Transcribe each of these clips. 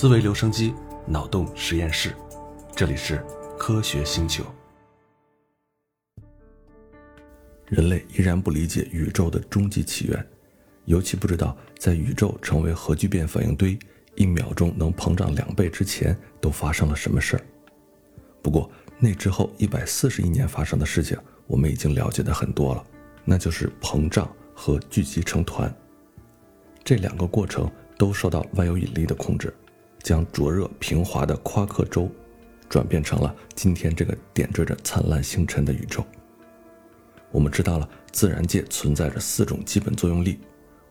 思维留声机，脑洞实验室，这里是科学星球。人类依然不理解宇宙的终极起源，尤其不知道在宇宙成为核聚变反应堆，一秒钟能膨胀两倍之前都发生了什么事儿。不过那之后一百四十亿年发生的事情，我们已经了解的很多了，那就是膨胀和聚集成团。这两个过程都受到万有引力的控制，将灼热平滑的夸克洲转变成了今天这个点缀着灿烂星辰的宇宙。我们知道了自然界存在着四种基本作用力，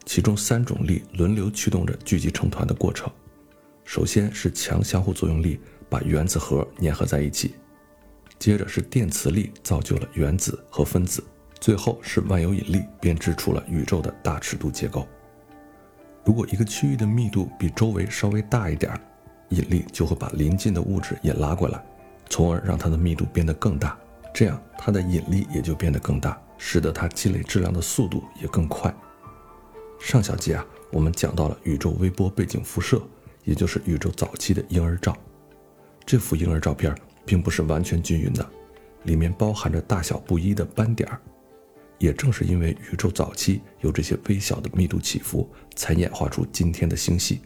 其中三种力轮流驱动着聚集成团的过程。首先是强相互作用力把原子核粘合在一起，接着是电磁力造就了原子和分子，最后是万有引力编织出了宇宙的大尺度结构。如果一个区域的密度比周围稍微大一点儿，引力就会把邻近的物质也拉过来，从而让它的密度变得更大，这样它的引力也就变得更大，使得它积累质量的速度也更快。上小节啊，我们讲到了宇宙微波背景辐射，也就是宇宙早期的婴儿照。这幅婴儿照片并不是完全均匀的，里面包含着大小不一的斑点儿。也正是因为宇宙早期有这些微小的密度起伏，才演化出今天的星系。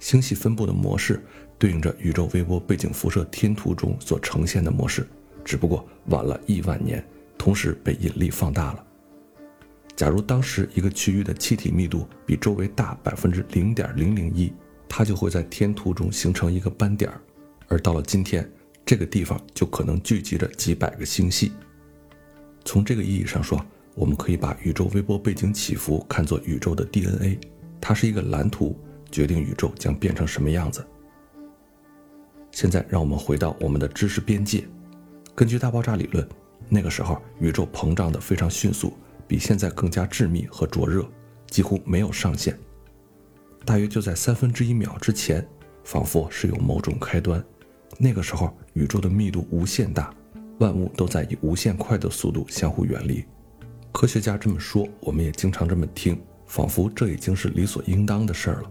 星系分布的模式对应着宇宙微波背景辐射天图中所呈现的模式，只不过晚了亿万年，同时被引力放大了。假如当时一个区域的气体密度比周围大百分之零点零零一，它就会在天图中形成一个斑点儿，而到了今天，这个地方就可能聚集着几百个星系。从这个意义上说，我们可以把宇宙微波背景起伏看作宇宙的 DNA，它是一个蓝图，决定宇宙将变成什么样子。现在，让我们回到我们的知识边界。根据大爆炸理论，那个时候宇宙膨胀的非常迅速，比现在更加致密和灼热，几乎没有上限。大约就在三分之一秒之前，仿佛是有某种开端。那个时候，宇宙的密度无限大。万物都在以无限快的速度相互远离，科学家这么说，我们也经常这么听，仿佛这已经是理所应当的事儿了。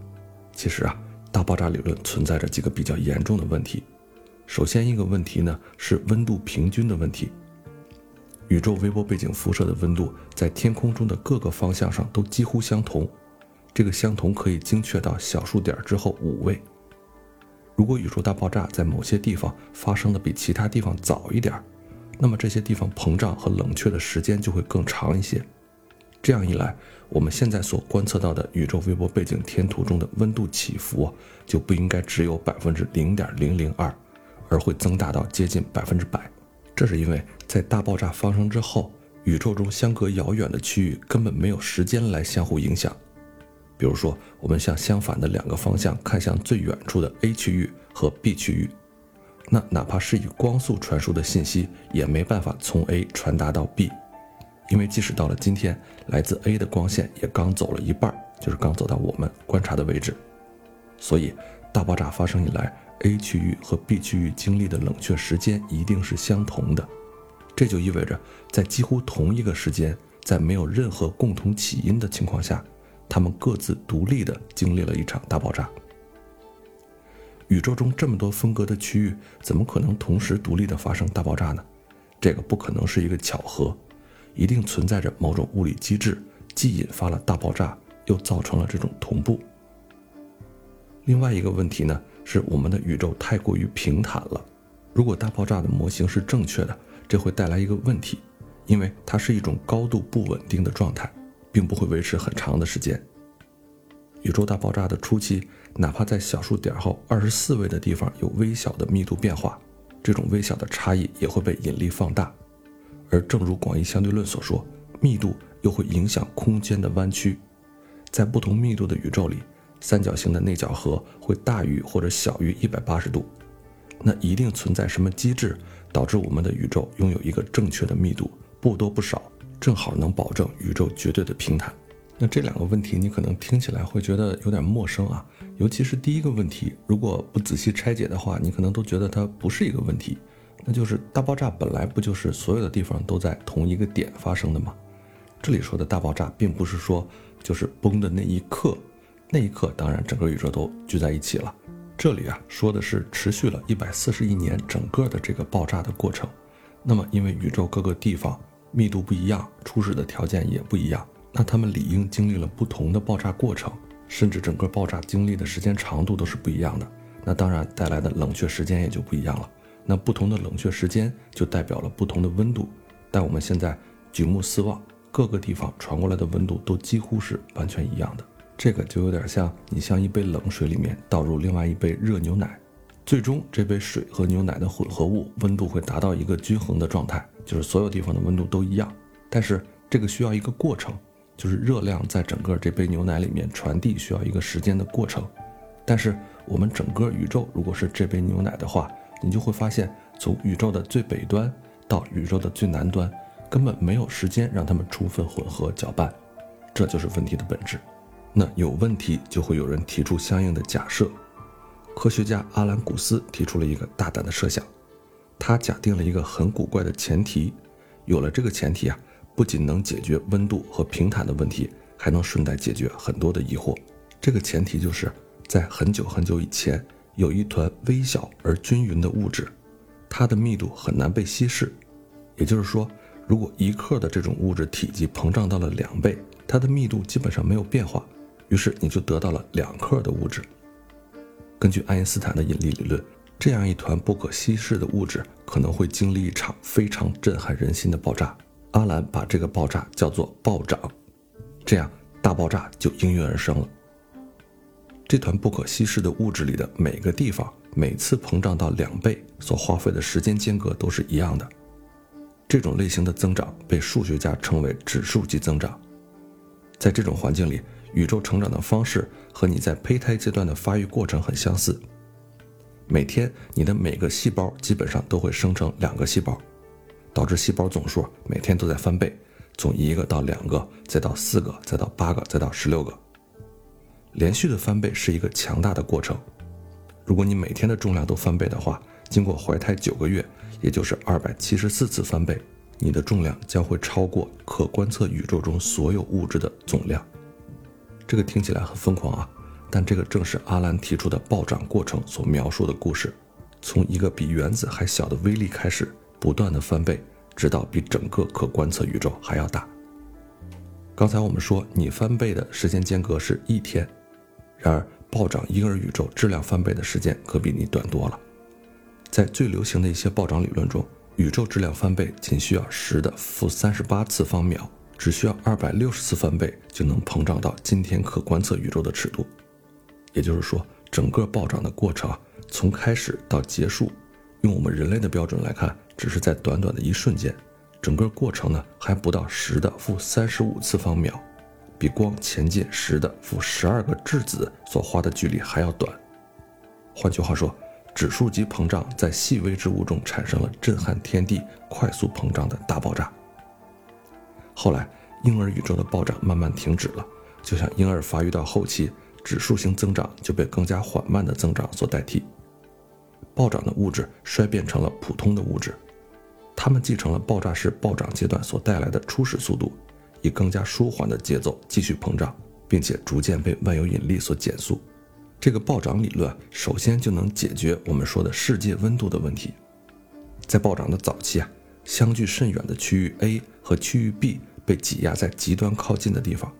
其实啊，大爆炸理论存在着几个比较严重的问题。首先一个问题呢是温度平均的问题。宇宙微波背景辐射的温度在天空中的各个方向上都几乎相同，这个相同可以精确到小数点之后五位。如果宇宙大爆炸在某些地方发生的比其他地方早一点儿，那么这些地方膨胀和冷却的时间就会更长一些。这样一来，我们现在所观测到的宇宙微波背景天图中的温度起伏就不应该只有百分之零点零零二，而会增大到接近百分之百。这是因为在大爆炸发生之后，宇宙中相隔遥远的区域根本没有时间来相互影响。比如说，我们向相反的两个方向看向最远处的 A 区域和 B 区域。那哪怕是以光速传输的信息，也没办法从 A 传达到 B，因为即使到了今天，来自 A 的光线也刚走了一半，就是刚走到我们观察的位置。所以，大爆炸发生以来，A 区域和 B 区域经历的冷却时间一定是相同的。这就意味着，在几乎同一个时间，在没有任何共同起因的情况下，它们各自独立地经历了一场大爆炸。宇宙中这么多分隔的区域，怎么可能同时独立的发生大爆炸呢？这个不可能是一个巧合，一定存在着某种物理机制，既引发了大爆炸，又造成了这种同步。另外一个问题呢，是我们的宇宙太过于平坦了。如果大爆炸的模型是正确的，这会带来一个问题，因为它是一种高度不稳定的状态，并不会维持很长的时间。宇宙大爆炸的初期。哪怕在小数点后二十四位的地方有微小的密度变化，这种微小的差异也会被引力放大。而正如广义相对论所说，密度又会影响空间的弯曲。在不同密度的宇宙里，三角形的内角和会大于或者小于一百八十度。那一定存在什么机制，导致我们的宇宙拥有一个正确的密度，不多不少，正好能保证宇宙绝对的平坦。那这两个问题你可能听起来会觉得有点陌生啊，尤其是第一个问题，如果不仔细拆解的话，你可能都觉得它不是一个问题。那就是大爆炸本来不就是所有的地方都在同一个点发生的吗？这里说的大爆炸，并不是说就是崩的那一刻，那一刻当然整个宇宙都聚在一起了，这里啊说的是持续了一百四十亿年整个的这个爆炸的过程。那么，因为宇宙各个地方密度不一样，初始的条件也不一样，那它们理应经历了不同的爆炸过程，甚至整个爆炸经历的时间长度都是不一样的。那当然带来的冷却时间也就不一样了。那不同的冷却时间就代表了不同的温度。但我们现在举目四望，各个地方传过来的温度都几乎是完全一样的。这个就有点像你像一杯冷水里面倒入另外一杯热牛奶，最终这杯水和牛奶的混合物温度会达到一个均衡的状态，就是所有地方的温度都一样。但是这个需要一个过程，就是热量在整个这杯牛奶里面传递需要一个时间的过程。但是我们整个宇宙如果是这杯牛奶的话，你就会发现从宇宙的最北端到宇宙的最南端，根本没有时间让它们充分混合搅拌，这就是问题的本质。那有问题就会有人提出相应的假设。科学家阿兰·古斯提出了一个大胆的设想，他假定了一个很古怪的前提。有了这个前提啊，不仅能解决温度和平坦的问题，还能顺带解决很多的疑惑。这个前提就是在很久很久以前，有一团微小而均匀的物质，它的密度很难被稀释。也就是说，如果一克的这种物质体积膨胀到了两倍，它的密度基本上没有变化。于是你就得到了两克的物质。根据爱因斯坦的引力理论，这样一团不可稀释的物质可能会经历一场非常震撼人心的爆炸。阿兰把这个爆炸叫做暴涨，这样大爆炸就应运而生了。这团不可稀释的物质里的每个地方，每次膨胀到两倍所花费的时间间隔都是一样的。这种类型的增长被数学家称为指数级增长。在这种环境里。宇宙成长的方式和你在胚胎阶段的发育过程很相似。每天，你的每个细胞基本上都会生成两个细胞，导致细胞总数每天都在翻倍，从一个到两个，再到四个，再到八个，再到十六个。连续的翻倍是一个强大的过程。如果你每天的重量都翻倍的话，经过怀胎九个月，也就是二百七十四次翻倍，你的重量将会超过可观测宇宙中所有物质的总量。这个听起来很疯狂啊，但这个正是阿兰提出的暴涨过程所描述的故事，从一个比原子还小的微粒开始，不断的翻倍，直到比整个可观测宇宙还要大。刚才我们说你翻倍的时间间隔是一天，然而暴涨婴儿宇宙质量翻倍的时间可比你短多了。在最流行的一些暴涨理论中，宇宙质量翻倍仅需要十的负三十八次方秒。只需要二百六十次翻倍就能膨胀到今天可观测宇宙的尺度，也就是说，整个暴涨的过程，从开始到结束，用我们人类的标准来看，只是在短短的一瞬间。整个过程呢，还不到十的负三十五次方秒，比光前进十的负十二个质子所花的距离还要短。换句话说，指数级膨胀在细微之物中产生了震撼天地、快速膨胀的大爆炸。后来，婴儿宇宙的暴涨慢慢停止了，就像婴儿发育到后期，指数型增长就被更加缓慢的增长所代替。暴涨的物质衰变成了普通的物质，它们继承了爆炸式暴涨阶段所带来的初始速度，以更加舒缓的节奏继续膨胀，并且逐渐被万有引力所减速。这个暴涨理论首先就能解决我们说的世界温度的问题。在暴涨的早期啊。相距甚远的区域 A 和区域 B 被挤压在极端靠近的地方，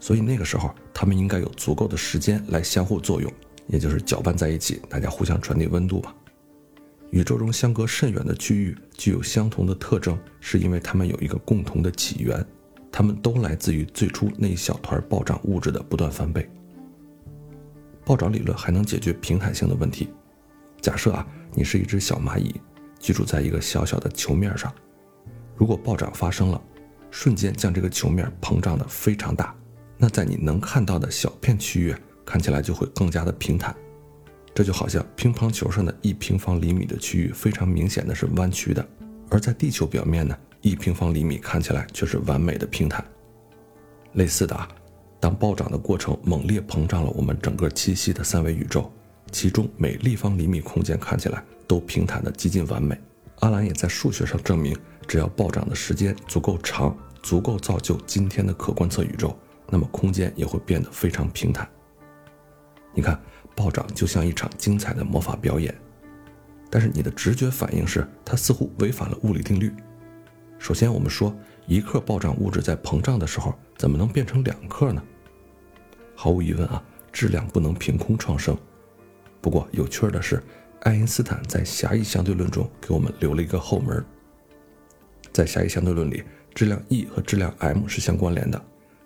所以那个时候它们应该有足够的时间来相互作用，也就是搅拌在一起，大家互相传递温度吧。宇宙中相隔甚远的区域具有相同的特征，是因为它们有一个共同的起源，它们都来自于最初那一小团暴涨物质的不断翻倍。暴涨理论还能解决平坦性的问题。假设啊，你是一只小蚂蚁。居住在一个小小的球面上，如果暴涨发生了，瞬间将这个球面膨胀的非常大，那在你能看到的小片区域看起来就会更加的平坦。这就好像乒乓球上的一平方厘米的区域非常明显的是弯曲的，而在地球表面呢，一平方厘米看起来却是完美的平坦。类似的啊，当暴涨的过程猛烈膨胀了我们整个栖息的三维宇宙，其中每立方厘米空间看起来。都平坦的接近完美。阿兰也在数学上证明，只要暴涨的时间足够长，足够造就今天的可观测宇宙，那么空间也会变得非常平坦。你看，暴涨就像一场精彩的魔法表演。但是你的直觉反应是，它似乎违反了物理定律。首先，我们说一克暴涨物质在膨胀的时候，怎么能变成两克呢？毫无疑问啊，质量不能凭空创生。不过有趣的是，爱因斯坦在狭义相对论中给我们留了一个后门。在狭义相对论里，质量 E 和质量 m 是相关联的，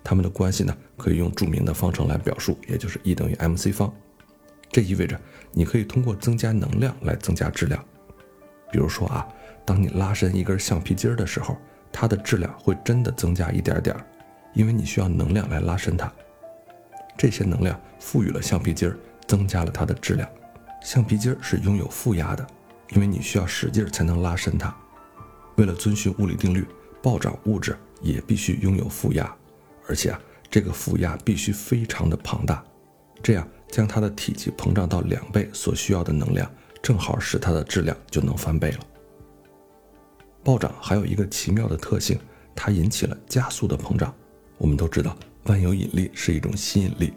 它们的关系呢可以用著名的方程来表述，也就是 E 等于 mc 方。这意味着你可以通过增加能量来增加质量。比如说啊。当你拉伸一根橡皮筋儿的时候，它的质量会真的增加一点点儿，因为你需要能量来拉伸它。这些能量赋予了橡皮筋儿，增加了它的质量。橡皮筋儿是拥有负压的，因为你需要使劲才能拉伸它。为了遵循物理定律，暴涨物质也必须拥有负压，而且啊，这个负压必须非常的庞大，这样将它的体积膨胀到两倍所需要的能量，正好使它的质量就能翻倍了。暴涨还有一个奇妙的特性，它引起了加速的膨胀。我们都知道万有引力是一种吸引力，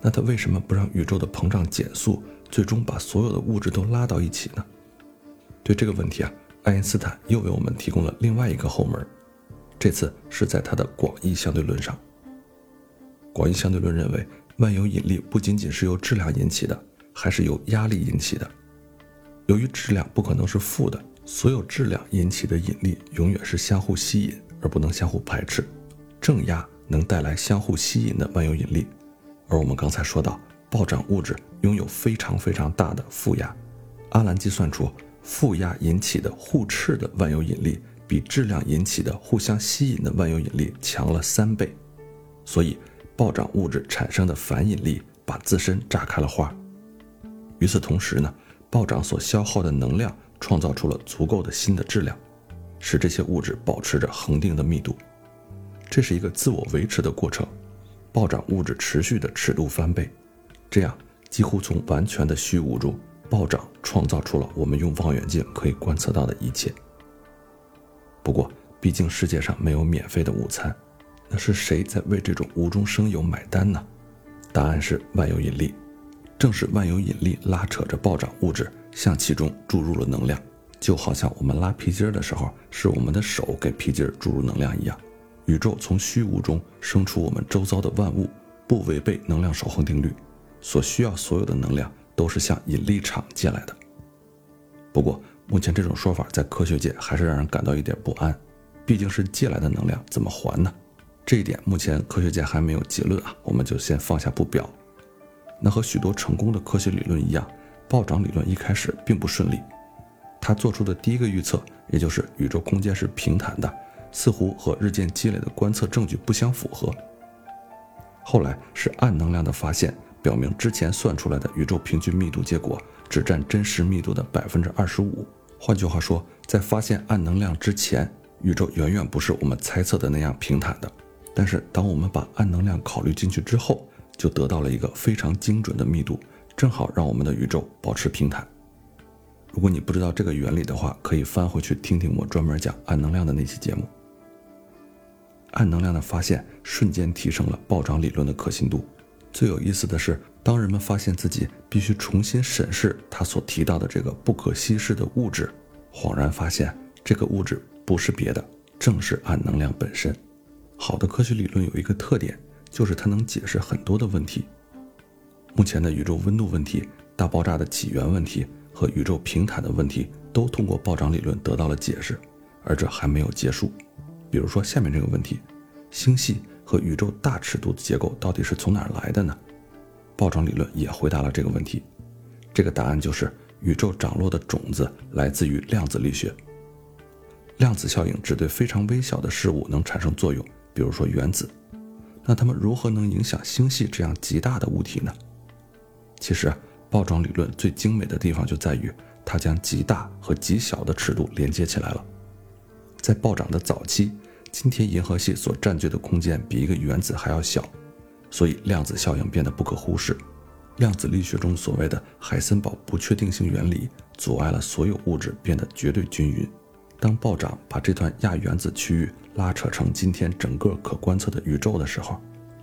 那它为什么不让宇宙的膨胀减速，最终把所有的物质都拉到一起呢？对这个问题啊，爱因斯坦又为我们提供了另外一个后门，这次是在他的广义相对论上。广义相对论认为，万有引力不仅仅是由质量引起的，还是由压力引起的。由于质量不可能是负的。所有质量引起的引力永远是相互吸引，而不能相互排斥。正压能带来相互吸引的万有引力，而我们刚才说到，暴涨物质拥有非常非常大的负压。阿兰计算出，负压引起的互斥的万有引力比质量引起的互相吸引的万有引力强了三倍，所以暴涨物质产生的反引力把自身炸开了花。与此同时呢，暴涨所消耗的能量。创造出了足够的新的质量，使这些物质保持着恒定的密度。这是一个自我维持的过程。暴涨物质持续的尺度翻倍，这样几乎从完全的虚无中暴涨，创造出了我们用望远镜可以观测到的一切。不过，毕竟世界上没有免费的午餐，那是谁在为这种无中生有买单呢？答案是万有引力。正是万有引力拉扯着暴涨物质。向其中注入了能量，就好像我们拉皮筋儿的时候，是我们的手给皮筋儿注入能量一样。宇宙从虚无中生出我们周遭的万物，不违背能量守恒定律，所需要所有的能量都是向引力场借来的。不过，目前这种说法在科学界还是让人感到一点不安，毕竟是借来的能量，怎么还呢？这一点目前科学界还没有结论啊，我们就先放下不表。那和许多成功的科学理论一样。暴涨理论一开始并不顺利，他做出的第一个预测，也就是宇宙空间是平坦的，似乎和日渐积累的观测证据不相符合。后来是暗能量的发现，表明之前算出来的宇宙平均密度结果只占真实密度的百分之二十五。换句话说，在发现暗能量之前，宇宙远远不是我们猜测的那样平坦的。但是当我们把暗能量考虑进去之后，就得到了一个非常精准的密度。正好让我们的宇宙保持平坦。如果你不知道这个原理的话，可以翻回去听听我专门讲暗能量的那期节目。暗能量的发现瞬间提升了暴涨理论的可信度。最有意思的是，当人们发现自己必须重新审视他所提到的这个不可稀释的物质，恍然发现这个物质不是别的，正是暗能量本身。好的科学理论有一个特点，就是它能解释很多的问题。目前的宇宙温度问题、大爆炸的起源问题和宇宙平坦的问题，都通过暴涨理论得到了解释，而这还没有结束。比如说下面这个问题：星系和宇宙大尺度的结构到底是从哪儿来的呢？暴涨理论也回答了这个问题。这个答案就是宇宙涨落的种子来自于量子力学。量子效应只对非常微小的事物能产生作用，比如说原子。那它们如何能影响星系这样极大的物体呢？其实，暴涨理论最精美的地方就在于，它将极大和极小的尺度连接起来了。在暴涨的早期，今天银河系所占据的空间比一个原子还要小，所以量子效应变得不可忽视。量子力学中所谓的海森堡不确定性原理，阻碍了所有物质变得绝对均匀。当暴涨把这段亚原子区域拉扯成今天整个可观测的宇宙的时候，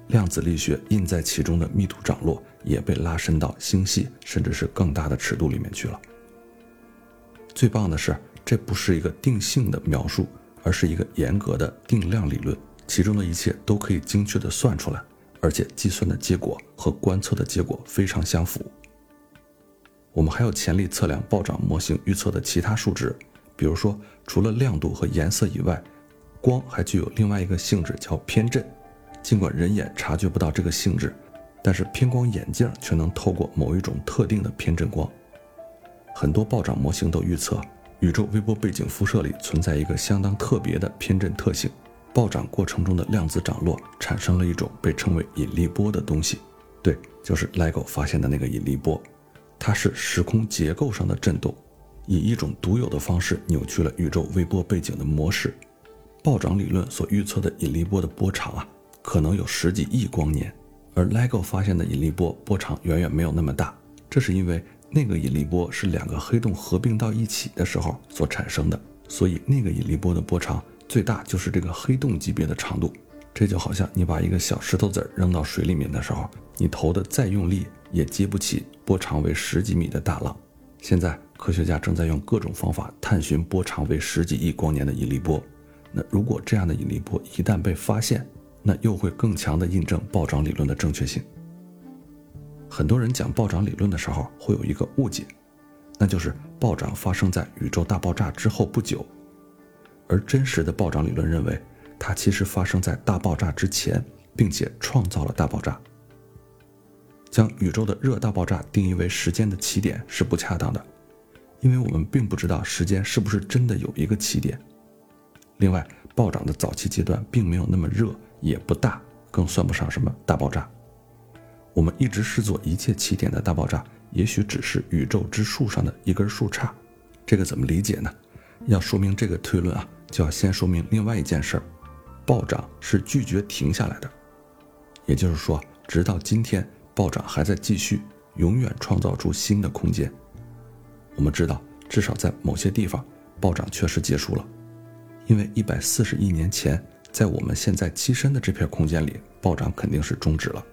量子力学印在其中的密度涨落也被拉伸到星系甚至是更大的尺度里面去了。最棒的是，这不是一个定性的描述，而是一个严格的定量理论，其中的一切都可以精确的算出来，而且计算的结果和观测的结果非常相符。我们还有潜力测量暴涨模型预测的其他数值，比如说，除了亮度和颜色以外，光还具有另外一个性质，叫偏振。尽管人眼察觉不到这个性质，但是偏光眼镜却能透过某一种特定的偏振光。很多暴涨模型都预测，宇宙微波背景辐射里存在一个相当特别的偏振特性。暴涨过程中的量子涨落产生了一种被称为引力波的东西，对，就是 LIGO 发现的那个引力波。它是时空结构上的震动，以一种独有的方式扭曲了宇宙微波背景的模式。暴涨理论所预测的引力波的波长啊。可能有十几亿光年，而 LIGO 发现的引力波波长远远没有那么大。这是因为那个引力波是两个黑洞合并到一起的时候所产生的，所以那个引力波的波长最大就是这个黑洞级别的长度。这就好像你把一个小石头子扔到水里面的时候，你投的再用力也激不起波长为十几米的大浪。现在科学家正在用各种方法探寻波长为十几亿光年的引力波。那如果这样的引力波一旦被发现，那又会更强的印证暴涨理论的正确性。很多人讲暴涨理论的时候，会有一个误解，那就是暴涨发生在宇宙大爆炸之后不久，而真实的暴涨理论认为，它其实发生在大爆炸之前，并且创造了大爆炸。将宇宙的热大爆炸定义为时间的起点是不恰当的，因为我们并不知道时间是不是真的有一个起点。另外，暴涨的早期阶段并没有那么热。也不大，更算不上什么大爆炸。我们一直视作一切起点的大爆炸，也许只是宇宙之树上的一根树杈。这个怎么理解呢？要说明这个推论啊，就要先说明另外一件事儿：暴涨是拒绝停下来的。也就是说，直到今天，暴涨还在继续，永远创造出新的空间。我们知道，至少在某些地方，暴涨确实结束了，因为一百四十亿年前。在我们现在栖身的这片空间里，暴涨肯定是终止了。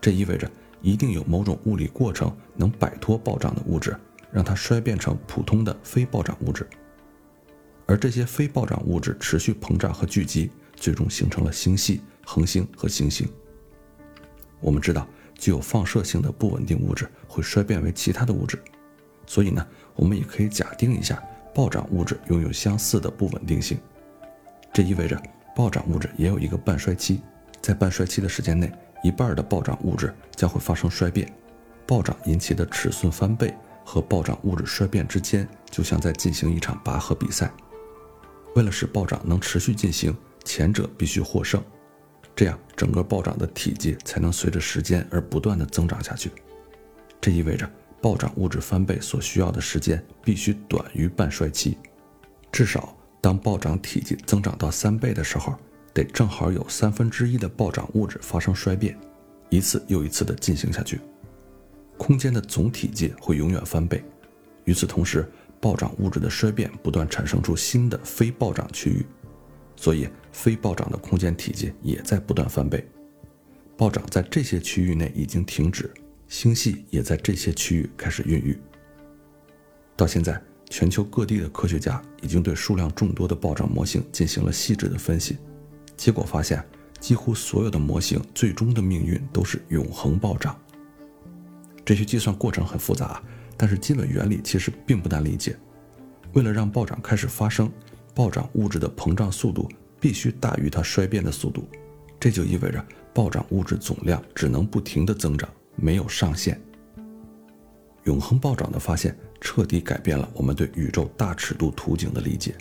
这意味着一定有某种物理过程能摆脱暴涨的物质，让它衰变成普通的非暴涨物质。而这些非暴涨物质持续膨胀和聚集，最终形成了星系、恒星和行星。我们知道，具有放射性的不稳定物质会衰变为其他的物质，所以呢，我们也可以假定一下，暴涨物质拥有相似的不稳定性。这意味着。暴涨物质也有一个半衰期，在半衰期的时间内，一半的暴涨物质将会发生衰变。暴涨引起的尺寸翻倍和暴涨物质衰变之间，就像在进行一场拔河比赛。为了使暴涨能持续进行，前者必须获胜，这样整个暴涨的体积才能随着时间而不断的增长下去。这意味着暴涨物质翻倍所需要的时间必须短于半衰期，至少。当暴涨体积增长到三倍的时候，得正好有三分之一的暴涨物质发生衰变，一次又一次地进行下去。空间的总体积会永远翻倍。与此同时，暴涨物质的衰变不断产生出新的非暴涨区域，所以非暴涨的空间体积也在不断翻倍。暴涨在这些区域内已经停止，星系也在这些区域开始孕育。到现在。全球各地的科学家已经对数量众多的暴涨模型进行了细致的分析，结果发现，几乎所有的模型最终的命运都是永恒暴涨。这些计算过程很复杂，但是基本原理其实并不难理解。为了让暴涨开始发生，暴涨物质的膨胀速度必须大于它衰变的速度，这就意味着暴涨物质总量只能不停地增长，没有上限。永恒暴涨的发现。彻底改变了我们对宇宙大尺度图景的理解，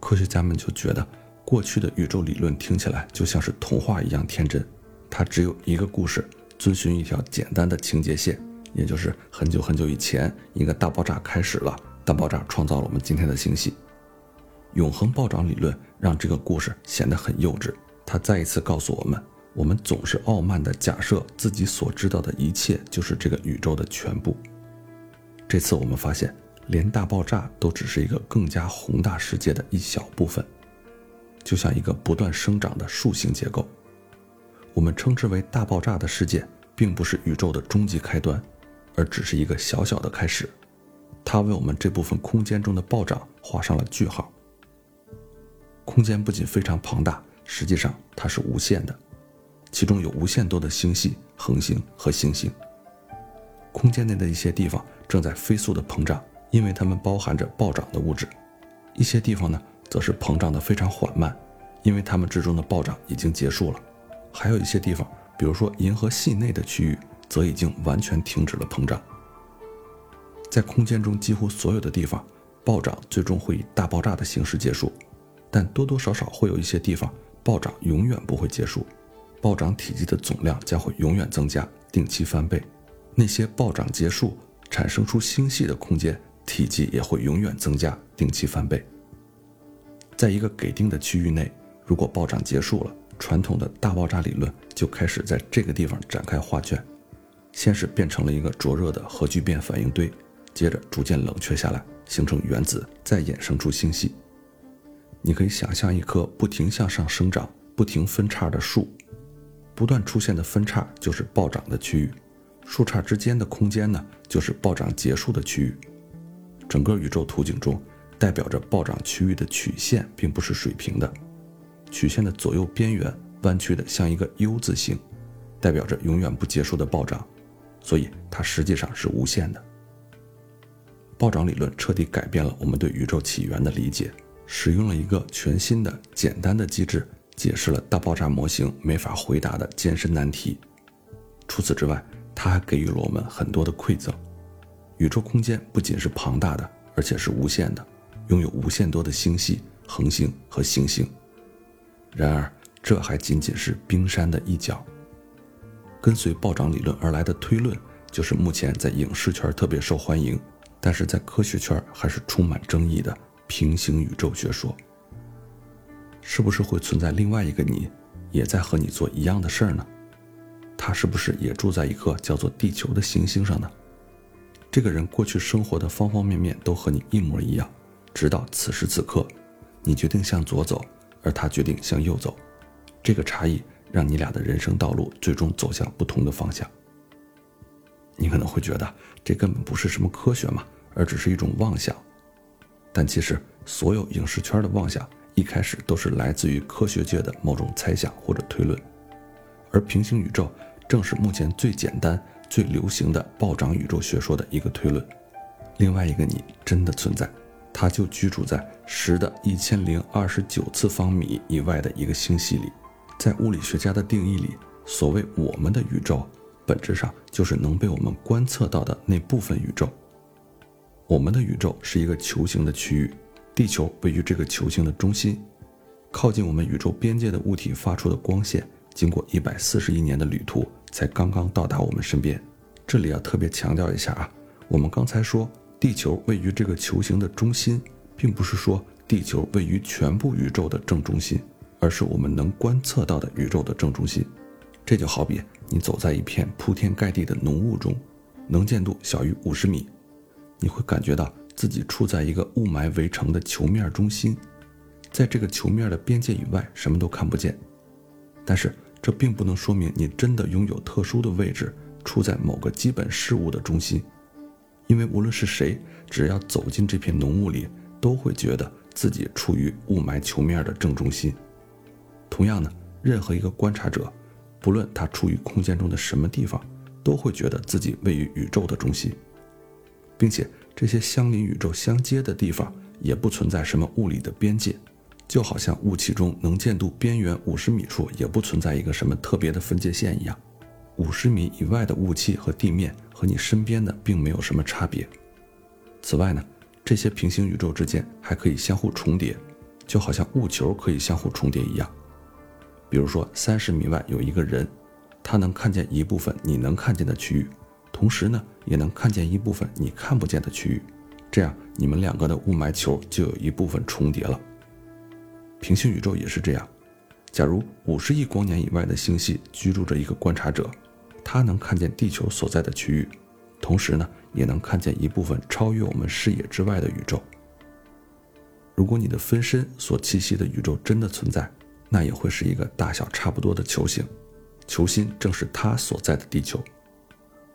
科学家们就觉得过去的宇宙理论听起来就像是童话一样天真，它只有一个故事，遵循一条简单的情节线，也就是很久很久以前一个大爆炸开始了，大爆炸创造了我们今天的星系。永恒暴涨理论让这个故事显得很幼稚，它再一次告诉我们，我们总是傲慢地假设自己所知道的一切就是这个宇宙的全部。这次我们发现，连大爆炸都只是一个更加宏大世界的一小部分，就像一个不断生长的树形结构。我们称之为大爆炸的事件，并不是宇宙的终极开端，而只是一个小小的开始。它为我们这部分空间中的暴涨画上了句号。空间不仅非常庞大，实际上它是无限的，其中有无限多的星系、恒星和行星。空间内的一些地方正在飞速的膨胀，因为它们包含着暴涨的物质；一些地方呢，则是膨胀的非常缓慢，因为它们之中的暴涨已经结束了。还有一些地方，比如说银河系内的区域，则已经完全停止了膨胀。在空间中几乎所有的地方，暴涨最终会以大爆炸的形式结束，但多多少少会有一些地方，暴涨永远不会结束，暴涨体积的总量将会永远增加，定期翻倍。那些暴涨结束产生出星系的空间体积也会永远增加，定期翻倍。在一个给定的区域内，如果暴涨结束了，传统的大爆炸理论就开始在这个地方展开画卷，先是变成了一个灼热的核聚变反应堆，接着逐渐冷却下来，形成原子，再衍生出星系。你可以想象一棵不停向上生长、不停分叉的树，不断出现的分叉就是暴涨的区域，树杈之间的空间呢，就是暴涨结束的区域。整个宇宙图景中，代表着暴涨区域的曲线并不是水平的。曲线的左右边缘弯曲的像一个 U 字形，代表着永远不结束的暴涨，所以它实际上是无限的。暴涨理论彻底改变了我们对宇宙起源的理解，使用了一个全新的简单的机制，解释了大爆炸模型没法回答的艰深难题。除此之外，它还给予了我们很多的馈赠。宇宙空间不仅是庞大的，而且是无限的，拥有无限多的星系、恒星和行星。然而，这还仅仅是冰山的一角。跟随暴涨理论而来的推论，就是目前在影视圈特别受欢迎，但是在科学圈还是充满争议的平行宇宙学说。是不是会存在另外一个你，也在和你做一样的事儿呢？他是不是也住在一颗叫做地球的行星上呢？这个人过去生活的方方面面都和你一模一样，直到此时此刻，你决定向左走。而他决定向右走，这个差异让你俩的人生道路最终走向不同的方向。你可能会觉得这根本不是什么科学嘛，而只是一种妄想。但其实，所有影视圈的妄想一开始都是来自于科学界的某种猜想或者推论，而平行宇宙正是目前最简单、最流行的暴涨宇宙学说的一个推论。另外一个你真的存在。它就居住在十的一千零二十九次方米以外的一个星系里，在物理学家的定义里，所谓我们的宇宙，本质上就是能被我们观测到的那部分宇宙。我们的宇宙是一个球形的区域，地球位于这个球形的中心，靠近我们宇宙边界的物体发出的光线，经过一百四十亿年的旅途，才刚刚到达我们身边。这里要特别强调一下啊，我们刚才说。地球位于这个球形的中心，并不是说地球位于全部宇宙的正中心，而是我们能观测到的宇宙的正中心。这就好比你走在一片铺天盖地的浓雾中，能见度小于五十米，你会感觉到自己处在一个雾霾围成的球面中心，在这个球面的边界以外什么都看不见。但是这并不能说明你真的拥有特殊的位置，处在某个基本事物的中心。因为无论是谁，只要走进这片浓雾里，都会觉得自己处于雾霾球面的正中心。同样呢，任何一个观察者，不论他处于空间中的什么地方，都会觉得自己位于宇宙的中心，并且这些相邻宇宙相接的地方也不存在什么物理的边界，就好像雾气中能见度边缘五十米处也不存在一个什么特别的分界线一样。五十米以外的雾气和地面和你身边的并没有什么差别。此外呢，这些平行宇宙之间还可以相互重叠，就好像雾球可以相互重叠一样。比如说，三十米外有一个人，他能看见一部分你能看见的区域，同时呢，也能看见一部分你看不见的区域，这样你们两个的雾霾球就有一部分重叠了。平行宇宙也是这样。假如五十亿光年以外的星系居住着一个观察者。他能看见地球所在的区域，同时呢，也能看见一部分超越我们视野之外的宇宙。如果你的分身所栖息的宇宙真的存在，那也会是一个大小差不多的球形。球心正是他所在的地球。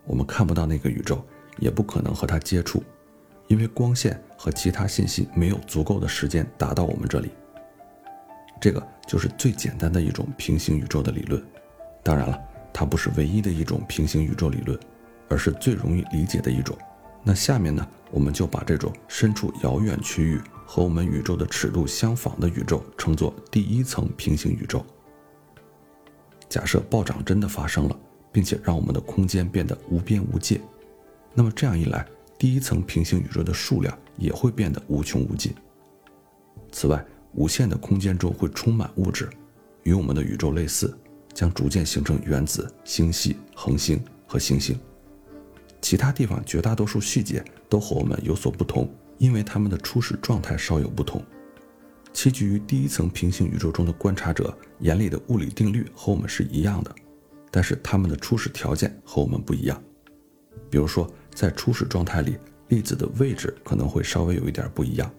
我们看不到那个宇宙，也不可能和它接触，因为光线和其他信息没有足够的时间达到我们这里。这个就是最简单的一种平行宇宙的理论。当然了，它不是唯一的一种平行宇宙理论，而是最容易理解的一种。那下面呢，我们就把这种身处遥远区域和我们宇宙的尺度相仿的宇宙称作第一层平行宇宙。假设暴涨真的发生了，并且让我们的空间变得无边无界，那么这样一来，第一层平行宇宙的数量也会变得无穷无尽。此外，无限的空间中会充满物质，与我们的宇宙类似，将逐渐形成原子、星系、恒星和行星。其他地方绝大多数细节都和我们有所不同，因为它们的初始状态稍有不同。栖居于第一层平行宇宙中的观察者眼里的物理定律和我们是一样的，但是它们的初始条件和我们不一样。比如说，在初始状态里，粒子的位置可能会稍微有一点不一样。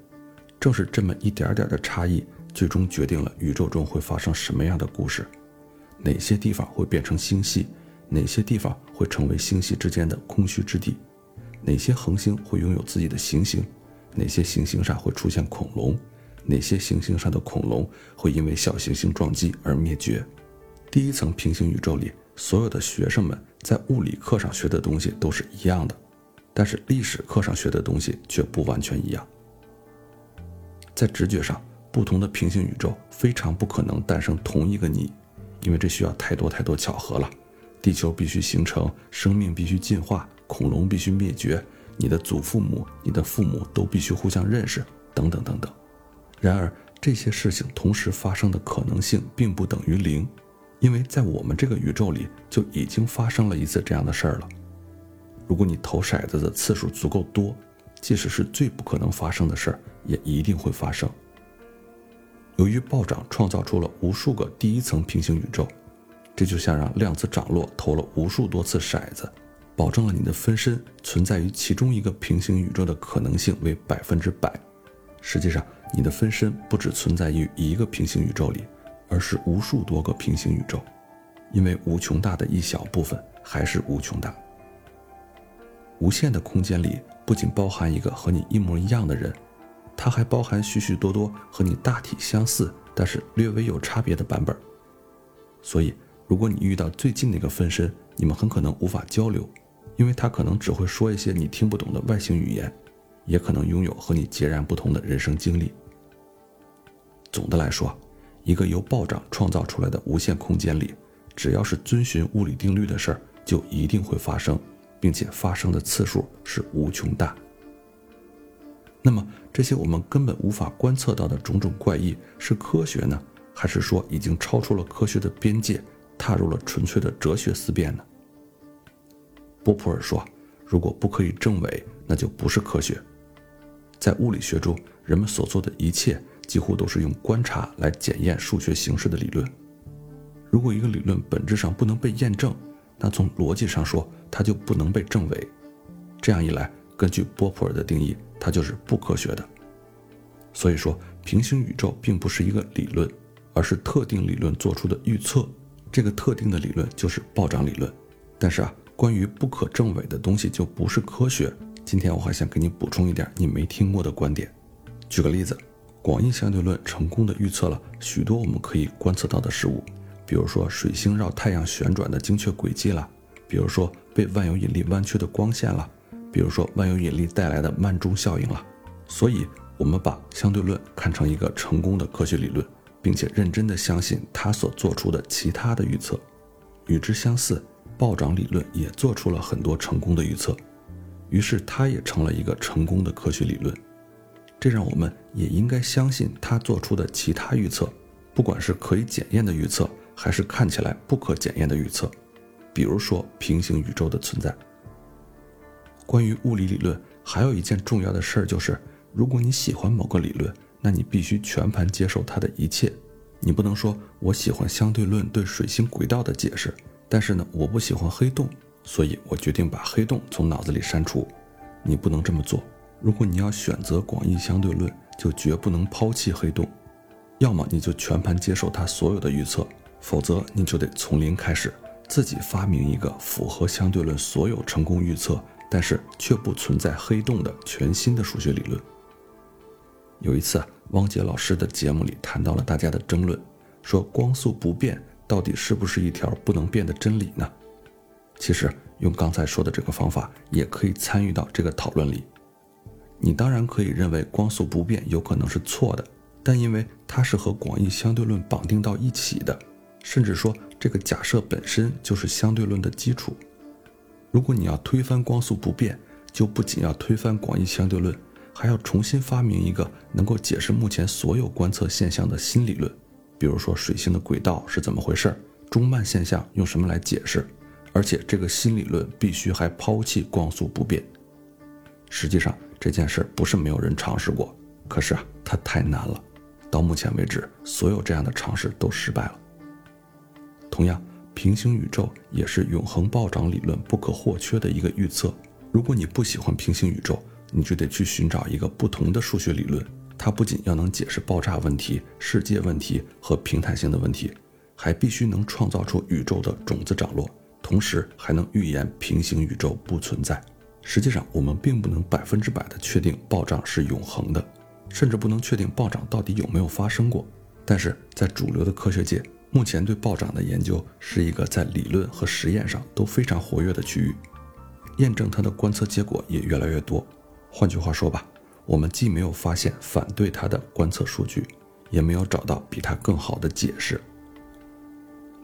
正是这么一点点的差异，最终决定了宇宙中会发生什么样的故事，哪些地方会变成星系，哪些地方会成为星系之间的空虚之地，哪些恒星会拥有自己的行星，哪些行星上会出现恐龙，哪些行星上的恐龙会因为小行星撞击而灭绝。第一层平行宇宙里，所有的学生们在物理课上学的东西都是一样的，但是历史课上学的东西却不完全一样。在直觉上，不同的平行宇宙非常不可能诞生同一个你，因为这需要太多太多巧合了。地球必须形成，生命必须进化，恐龙必须灭绝，你的祖父母、你的父母都必须互相认识，等等等等。然而，这些事情同时发生的可能性并不等于零，因为在我们这个宇宙里就已经发生了一次这样的事儿了。如果你投骰子的次数足够多，即使是最不可能发生的事儿。也一定会发生。由于暴涨创造出了无数个第一层平行宇宙，这就像让量子涨落投了无数多次骰子，保证了你的分身存在于其中一个平行宇宙的可能性为百分之百。实际上，你的分身不只存在于一个平行宇宙里，而是无数多个平行宇宙，因为无穷大的一小部分还是无穷大。无限的空间里不仅包含一个和你一模一样的人。它还包含许许多多和你大体相似，但是略微有差别的版本。所以，如果你遇到最近那个分身，你们很可能无法交流，因为他可能只会说一些你听不懂的外星语言，也可能拥有和你截然不同的人生经历。总的来说，一个由暴涨创造出来的无限空间里，只要是遵循物理定律的事儿，就一定会发生，并且发生的次数是无穷大。那么，这些我们根本无法观测到的种种怪异，是科学呢，还是说已经超出了科学的边界，踏入了纯粹的哲学思辨呢？波普尔说：“如果不可以证伪，那就不是科学。”在物理学中，人们所做的一切几乎都是用观察来检验数学形式的理论。如果一个理论本质上不能被验证，那从逻辑上说，它就不能被证伪。这样一来，根据波普尔的定义。它就是不科学的，所以说平行宇宙并不是一个理论，而是特定理论做出的预测。这个特定的理论就是暴涨理论。但是啊，关于不可证伪的东西就不是科学。今天我还想给你补充一点你没听过的观点。举个例子，广义相对论成功的预测了许多我们可以观测到的事物，比如说水星绕太阳旋转的精确轨迹了，比如说被万有引力弯曲的光线了。比如说万有引力带来的慢钟效应了，所以我们把相对论看成一个成功的科学理论，并且认真的相信它所做出的其他的预测。与之相似，暴涨理论也做出了很多成功的预测，于是它也成了一个成功的科学理论。这让我们也应该相信它做出的其他预测，不管是可以检验的预测，还是看起来不可检验的预测，比如说平行宇宙的存在。关于物理理论，还有一件重要的事儿就是，如果你喜欢某个理论，那你必须全盘接受它的一切。你不能说我喜欢相对论对水星轨道的解释，但是呢，我不喜欢黑洞，所以我决定把黑洞从脑子里删除。你不能这么做。如果你要选择广义相对论，就绝不能抛弃黑洞。要么你就全盘接受它所有的预测，否则你就得从零开始，自己发明一个符合相对论所有成功预测，但是却不存在黑洞的全新的数学理论。有一次，汪杰老师的节目里谈到了大家的争论，说光速不变到底是不是一条不能变的真理呢？其实用刚才说的这个方法，也可以参与到这个讨论里。你当然可以认为光速不变有可能是错的，但因为它是和广义相对论绑定到一起的，甚至说这个假设本身就是相对论的基础。如果你要推翻光速不变，就不仅要推翻广义相对论，还要重新发明一个能够解释目前所有观测现象的新理论，比如说水星的轨道是怎么回事，中慢现象用什么来解释，而且这个新理论必须还抛弃光速不变。实际上。这件事不是没有人尝试过，可是啊，它太难了。到目前为止，所有这样的尝试都失败了。同样，平行宇宙也是永恒暴涨理论不可或缺的一个预测。如果你不喜欢平行宇宙，你就得去寻找一个不同的数学理论。它不仅要能解释爆炸问题、世界问题和平坦性的问题，还必须能创造出宇宙的种子涨落，同时还能预言平行宇宙不存在。实际上，我们并不能百分之百的确定暴涨是永恒的，甚至不能确定暴涨到底有没有发生过。但是在主流的科学界，目前对暴涨的研究是一个在理论和实验上都非常活跃的区域，验证它的观测结果也越来越多。换句话说吧，我们既没有发现反对它的观测数据，也没有找到比它更好的解释。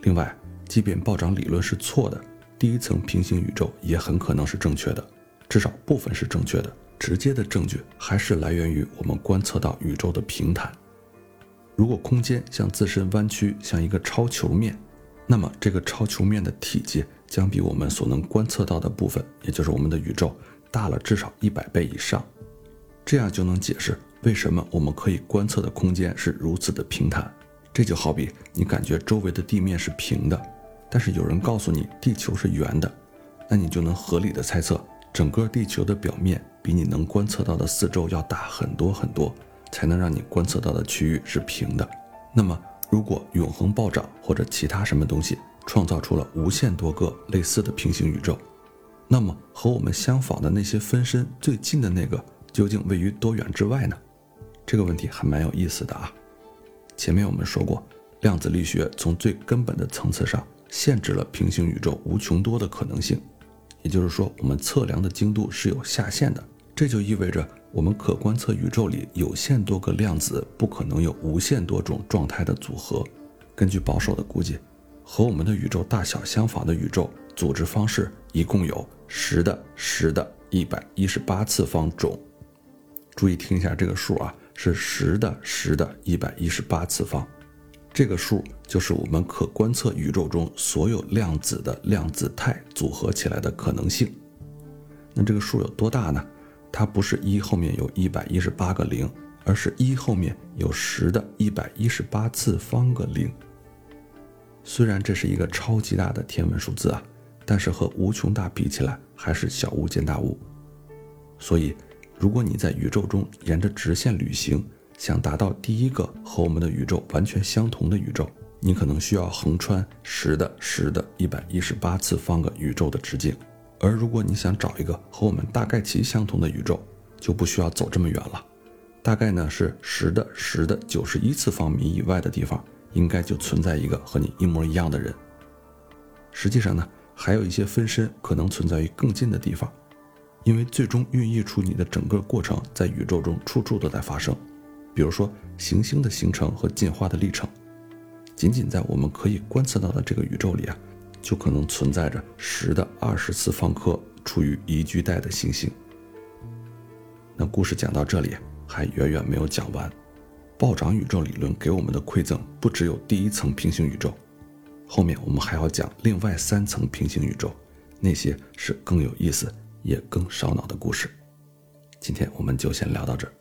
另外，即便暴涨理论是错的，第一层平行宇宙也很可能是正确的。至少部分是正确的，直接的证据还是来源于我们观测到宇宙的平坦。如果空间向自身弯曲，像一个超球面，那么这个超球面的体积将比我们所能观测到的部分，也就是我们的宇宙，大了至少一百倍以上。这样就能解释为什么我们可以观测的空间是如此的平坦。这就好比你感觉周围的地面是平的，但是有人告诉你地球是圆的，那你就能合理的猜测。整个地球的表面比你能观测到的四周要大很多很多，才能让你观测到的区域是平的。那么，如果永恒暴涨或者其他什么东西创造出了无限多个类似的平行宇宙，那么和我们相仿的那些分身最近的那个究竟位于多远之外呢？这个问题还蛮有意思的啊。前面我们说过，量子力学从最根本的层次上限制了平行宇宙无穷多的可能性。也就是说，我们测量的精度是有下限的，这就意味着我们可观测宇宙里有限多个量子不可能有无限多种状态的组合。根据保守的估计，和我们的宇宙大小相仿的宇宙组织方式一共有十的十的一百一十八次方种。注意听一下这个数啊，是十的十的一百一十八次方。这个数就是我们可观测宇宙中所有量子的量子态组合起来的可能性。那这个数有多大呢？它不是一后面有一百一十八个零，而是一后面有十的一百一十八次方个零。虽然这是一个超级大的天文数字啊，但是和无穷大比起来还是小巫见大巫。所以，如果你在宇宙中沿着直线旅行，想达到第一个和我们的宇宙完全相同的宇宙，你可能需要横穿十的十的一百一十八次方个宇宙的直径；而如果你想找一个和我们大概其相同的宇宙，就不需要走这么远了。大概呢是十的十的九十一次方米以外的地方，应该就存在一个和你一模一样的人。实际上呢，还有一些分身可能存在于更近的地方，因为最终孕育出你的整个过程在宇宙中处处都在发生。比如说，行星的形成和进化的历程，仅仅在我们可以观测到的这个宇宙里啊，就可能存在着十的二十次方颗处于宜居带的行星。那故事讲到这里还远远没有讲完，暴涨宇宙理论给我们的馈赠不只有第一层平行宇宙，后面我们还要讲另外三层平行宇宙，那些是更有意思也更烧脑的故事。今天我们就先聊到这儿。